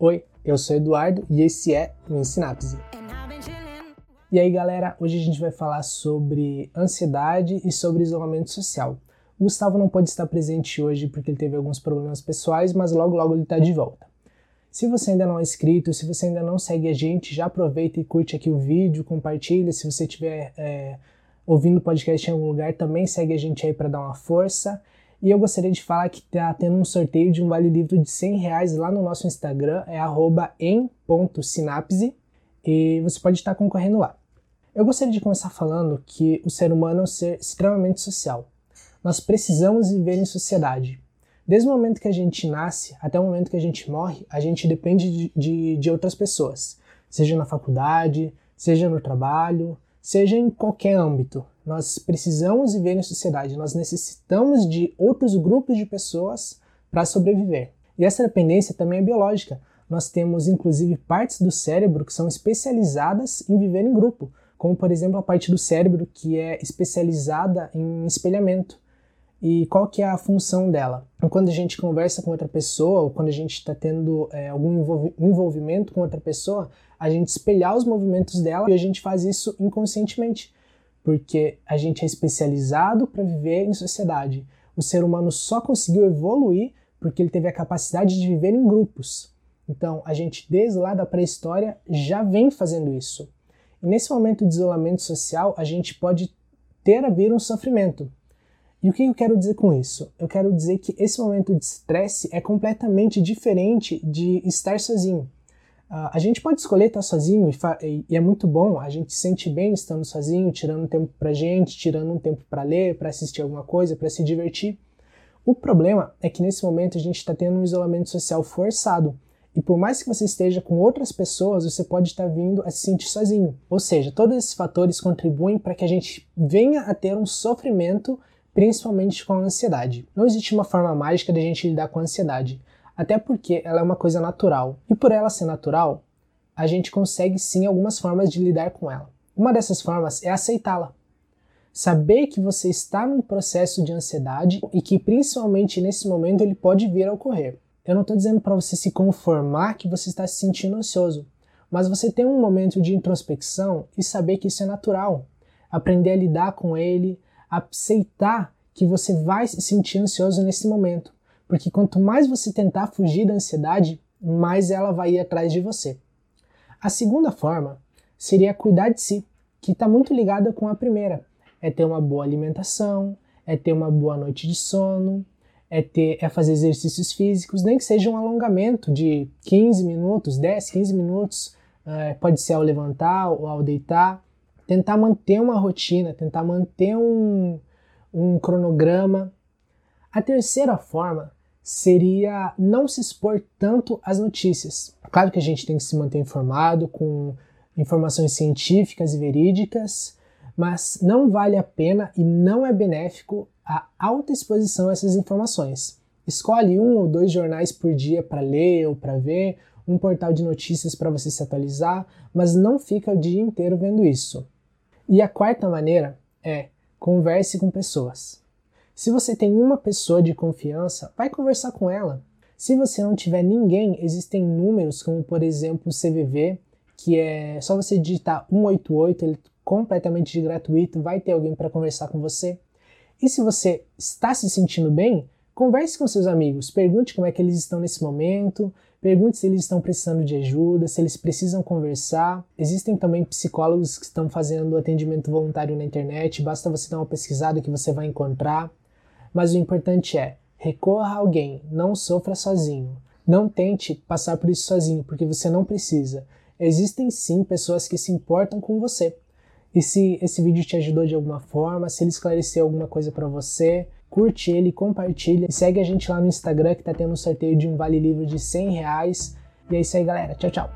Oi, eu sou Eduardo e esse é o Ensinapse. E aí galera, hoje a gente vai falar sobre ansiedade e sobre isolamento social. O Gustavo não pode estar presente hoje porque ele teve alguns problemas pessoais, mas logo logo ele está de volta. Se você ainda não é inscrito, se você ainda não segue a gente, já aproveita e curte aqui o vídeo, compartilha. Se você estiver é, ouvindo o podcast em algum lugar, também segue a gente aí para dar uma força. E eu gostaria de falar que está tendo um sorteio de um vale livro de 100 reais lá no nosso Instagram, é em.sinapse, e você pode estar concorrendo lá. Eu gostaria de começar falando que o ser humano é um ser extremamente social. Nós precisamos viver em sociedade. Desde o momento que a gente nasce até o momento que a gente morre, a gente depende de, de, de outras pessoas, seja na faculdade, seja no trabalho, seja em qualquer âmbito. Nós precisamos viver em sociedade, nós necessitamos de outros grupos de pessoas para sobreviver. E essa dependência também é biológica. Nós temos inclusive partes do cérebro que são especializadas em viver em grupo, como por exemplo a parte do cérebro que é especializada em espelhamento. E qual que é a função dela? Quando a gente conversa com outra pessoa, ou quando a gente está tendo é, algum envolvimento com outra pessoa, a gente espelhar os movimentos dela e a gente faz isso inconscientemente porque a gente é especializado para viver em sociedade. O ser humano só conseguiu evoluir porque ele teve a capacidade de viver em grupos. Então, a gente, desde lá da pré-história, já vem fazendo isso. E nesse momento de isolamento social, a gente pode ter a vir um sofrimento. E o que eu quero dizer com isso? Eu quero dizer que esse momento de estresse é completamente diferente de estar sozinho. Uh, a gente pode escolher estar sozinho e, e, é muito bom, a gente se sente bem estando sozinho, tirando um tempo pra gente, tirando um tempo para ler, para assistir alguma coisa, para se divertir. O problema é que nesse momento a gente está tendo um isolamento social forçado. E por mais que você esteja com outras pessoas, você pode estar vindo a se sentir sozinho. Ou seja, todos esses fatores contribuem para que a gente venha a ter um sofrimento, principalmente com a ansiedade. Não existe uma forma mágica de a gente lidar com a ansiedade até porque ela é uma coisa natural. E por ela ser natural, a gente consegue sim algumas formas de lidar com ela. Uma dessas formas é aceitá-la. Saber que você está num processo de ansiedade e que principalmente nesse momento ele pode vir a ocorrer. Eu não estou dizendo para você se conformar que você está se sentindo ansioso, mas você tem um momento de introspecção e saber que isso é natural. Aprender a lidar com ele, aceitar que você vai se sentir ansioso nesse momento. Porque quanto mais você tentar fugir da ansiedade, mais ela vai ir atrás de você. A segunda forma seria cuidar de si, que está muito ligada com a primeira. É ter uma boa alimentação, é ter uma boa noite de sono, é, ter, é fazer exercícios físicos, nem que seja um alongamento de 15 minutos, 10, 15 minutos, é, pode ser ao levantar ou ao deitar. Tentar manter uma rotina, tentar manter um, um cronograma. A terceira forma seria não se expor tanto às notícias. Claro que a gente tem que se manter informado com informações científicas e verídicas, mas não vale a pena e não é benéfico a alta exposição a essas informações. Escolhe um ou dois jornais por dia para ler ou para ver, um portal de notícias para você se atualizar, mas não fica o dia inteiro vendo isso. E a quarta maneira é converse com pessoas. Se você tem uma pessoa de confiança, vai conversar com ela. Se você não tiver ninguém, existem números como por exemplo o CVV, que é só você digitar 188, ele é completamente gratuito, vai ter alguém para conversar com você. E se você está se sentindo bem, converse com seus amigos, pergunte como é que eles estão nesse momento, pergunte se eles estão precisando de ajuda, se eles precisam conversar. Existem também psicólogos que estão fazendo atendimento voluntário na internet, basta você dar uma pesquisada que você vai encontrar. Mas o importante é, recorra a alguém, não sofra sozinho. Não tente passar por isso sozinho, porque você não precisa. Existem sim pessoas que se importam com você. E se esse vídeo te ajudou de alguma forma, se ele esclareceu alguma coisa para você, curte ele, compartilha e segue a gente lá no Instagram que tá tendo um sorteio de um vale livro de 100 reais. E é isso aí, galera. Tchau, tchau.